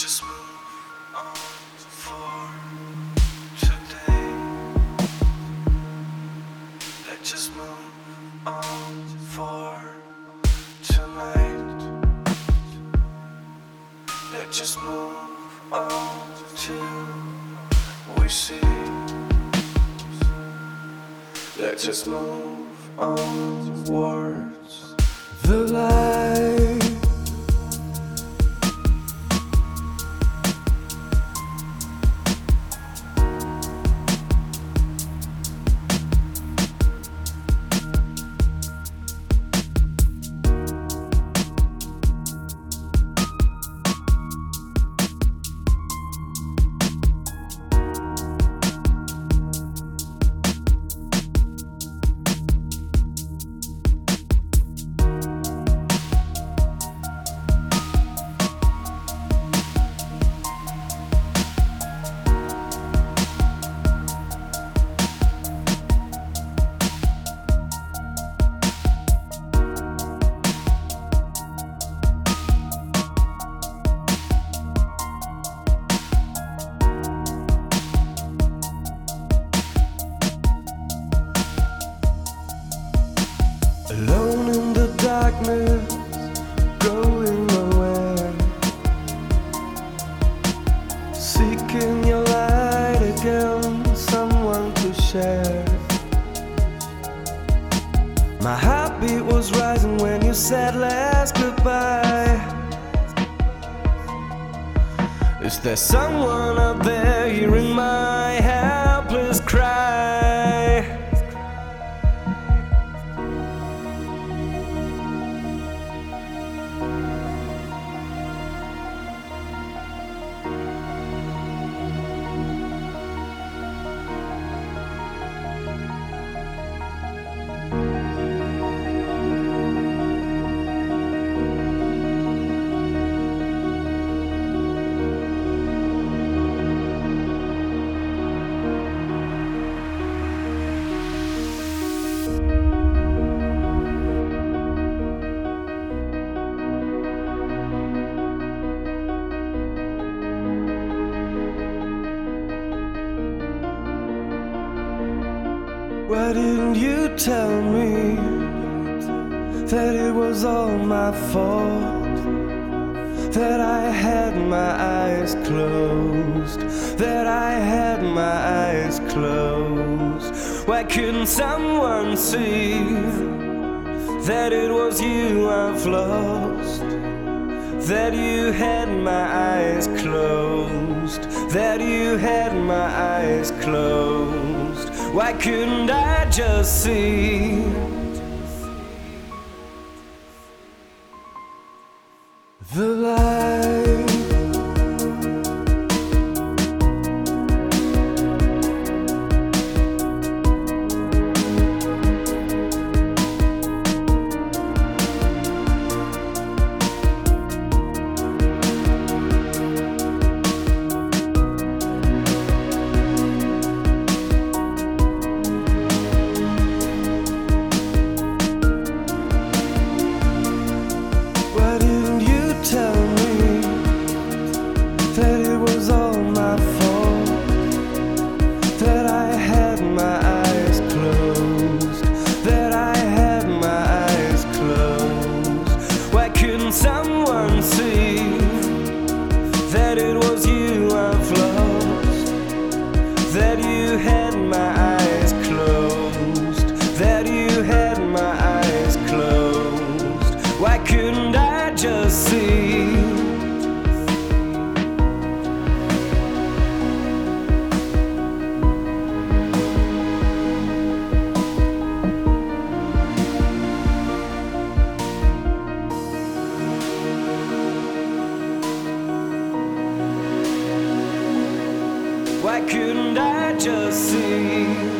just move on for today. Let's just move on for tonight. Let's just move on till we see. Let's just move onwards. The light. Alone in the darkness, growing aware. Seeking your light again, someone to share. My heartbeat was rising when you said last goodbye. Is there someone out there hearing my Why didn't you tell me that it was all my fault? That I had my eyes closed, that I had my eyes closed. Why couldn't someone see that it was you I've lost? That you had my eyes closed, that you had my eyes closed. Why couldn't I just see? The light. See that it was you I've lost? That you had my eyes closed, that you had my eyes closed. Why couldn't I just see? couldn't I just see?